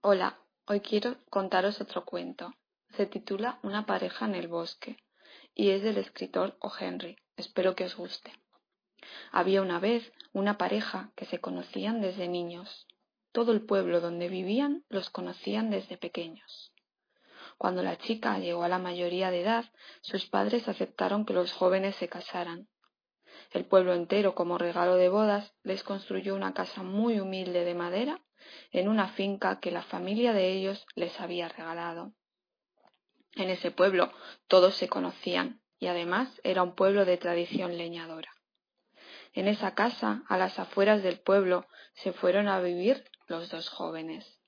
Hola, hoy quiero contaros otro cuento. Se titula Una pareja en el bosque y es del escritor O. Henry. Espero que os guste. Había una vez una pareja que se conocían desde niños. Todo el pueblo donde vivían los conocían desde pequeños. Cuando la chica llegó a la mayoría de edad, sus padres aceptaron que los jóvenes se casaran. El pueblo entero, como regalo de bodas, les construyó una casa muy humilde de madera en una finca que la familia de ellos les había regalado. En ese pueblo todos se conocían y además era un pueblo de tradición leñadora. En esa casa, a las afueras del pueblo, se fueron a vivir los dos jóvenes.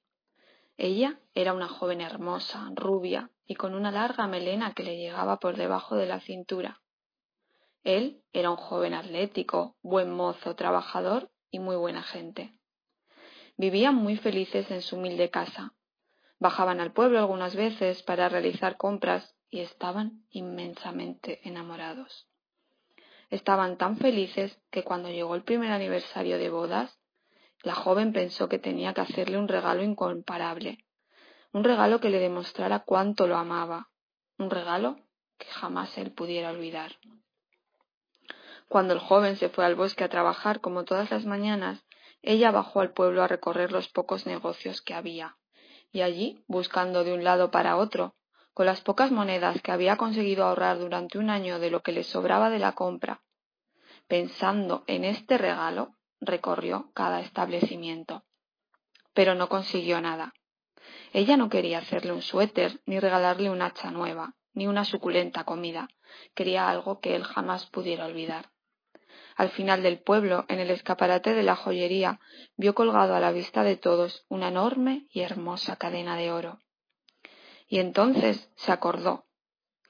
Ella era una joven hermosa, rubia y con una larga melena que le llegaba por debajo de la cintura. Él era un joven atlético, buen mozo, trabajador y muy buena gente. Vivían muy felices en su humilde casa. Bajaban al pueblo algunas veces para realizar compras y estaban inmensamente enamorados. Estaban tan felices que cuando llegó el primer aniversario de bodas, la joven pensó que tenía que hacerle un regalo incomparable, un regalo que le demostrara cuánto lo amaba, un regalo que jamás él pudiera olvidar. Cuando el joven se fue al bosque a trabajar como todas las mañanas, ella bajó al pueblo a recorrer los pocos negocios que había, y allí, buscando de un lado para otro, con las pocas monedas que había conseguido ahorrar durante un año de lo que le sobraba de la compra, pensando en este regalo, recorrió cada establecimiento. Pero no consiguió nada. Ella no quería hacerle un suéter, ni regalarle un hacha nueva, ni una suculenta comida. Quería algo que él jamás pudiera olvidar. Al final del pueblo, en el escaparate de la joyería, vio colgado a la vista de todos una enorme y hermosa cadena de oro. Y entonces se acordó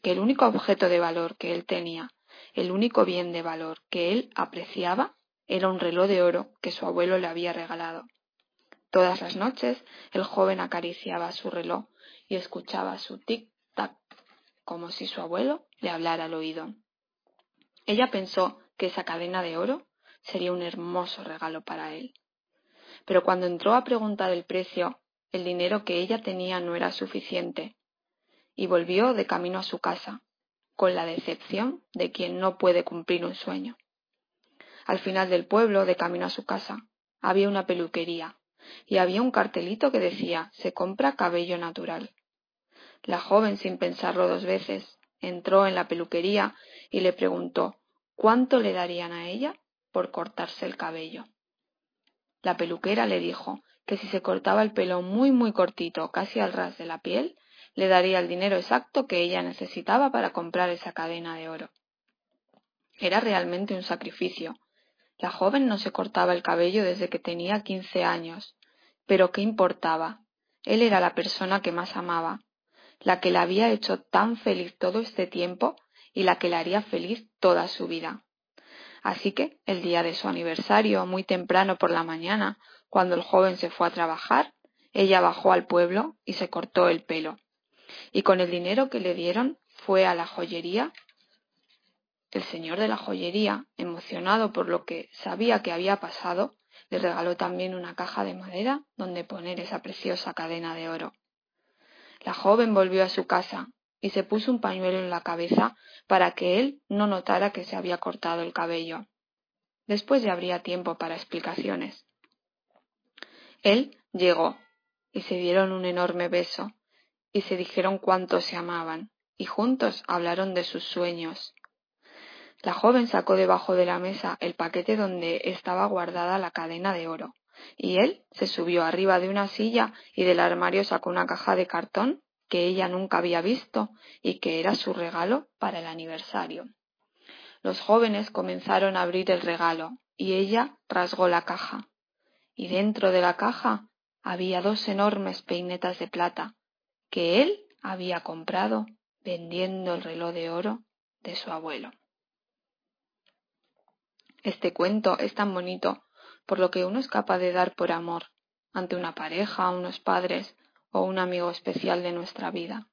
que el único objeto de valor que él tenía, el único bien de valor que él apreciaba, era un reloj de oro que su abuelo le había regalado. Todas las noches el joven acariciaba su reloj y escuchaba su tic-tac, como si su abuelo le hablara al oído. Ella pensó que esa cadena de oro sería un hermoso regalo para él. Pero cuando entró a preguntar el precio, el dinero que ella tenía no era suficiente, y volvió de camino a su casa, con la decepción de quien no puede cumplir un sueño. Al final del pueblo, de camino a su casa, había una peluquería, y había un cartelito que decía se compra cabello natural. La joven, sin pensarlo dos veces, entró en la peluquería y le preguntó cuánto le darían a ella por cortarse el cabello. La peluquera le dijo que si se cortaba el pelo muy muy cortito, casi al ras de la piel, le daría el dinero exacto que ella necesitaba para comprar esa cadena de oro. Era realmente un sacrificio. La joven no se cortaba el cabello desde que tenía quince años. Pero ¿qué importaba? Él era la persona que más amaba, la que la había hecho tan feliz todo este tiempo y la que le haría feliz toda su vida. Así que, el día de su aniversario, muy temprano por la mañana, cuando el joven se fue a trabajar, ella bajó al pueblo y se cortó el pelo. Y con el dinero que le dieron fue a la joyería. El señor de la joyería, emocionado por lo que sabía que había pasado, le regaló también una caja de madera donde poner esa preciosa cadena de oro. La joven volvió a su casa y se puso un pañuelo en la cabeza para que él no notara que se había cortado el cabello. Después ya habría tiempo para explicaciones. Él llegó y se dieron un enorme beso y se dijeron cuánto se amaban y juntos hablaron de sus sueños. La joven sacó debajo de la mesa el paquete donde estaba guardada la cadena de oro y él se subió arriba de una silla y del armario sacó una caja de cartón que ella nunca había visto y que era su regalo para el aniversario. Los jóvenes comenzaron a abrir el regalo y ella rasgó la caja. Y dentro de la caja había dos enormes peinetas de plata que él había comprado vendiendo el reloj de oro de su abuelo. Este cuento es tan bonito por lo que uno es capaz de dar por amor ante una pareja, unos padres o un amigo especial de nuestra vida.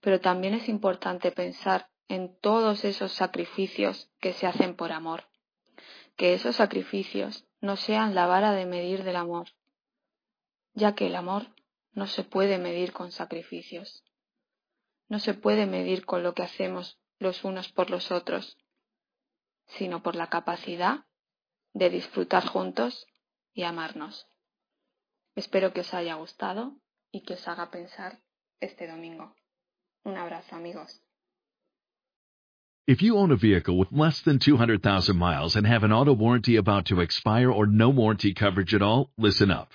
Pero también es importante pensar en todos esos sacrificios que se hacen por amor. Que esos sacrificios no sean la vara de medir del amor, ya que el amor no se puede medir con sacrificios. No se puede medir con lo que hacemos los unos por los otros, sino por la capacidad de disfrutar juntos y amarnos. Espero que os haya gustado y que os haga pensar este domingo. Un abrazo amigos. If you own a vehicle with less than 200,000 miles and have an auto warranty about to expire or no warranty coverage at all, listen up.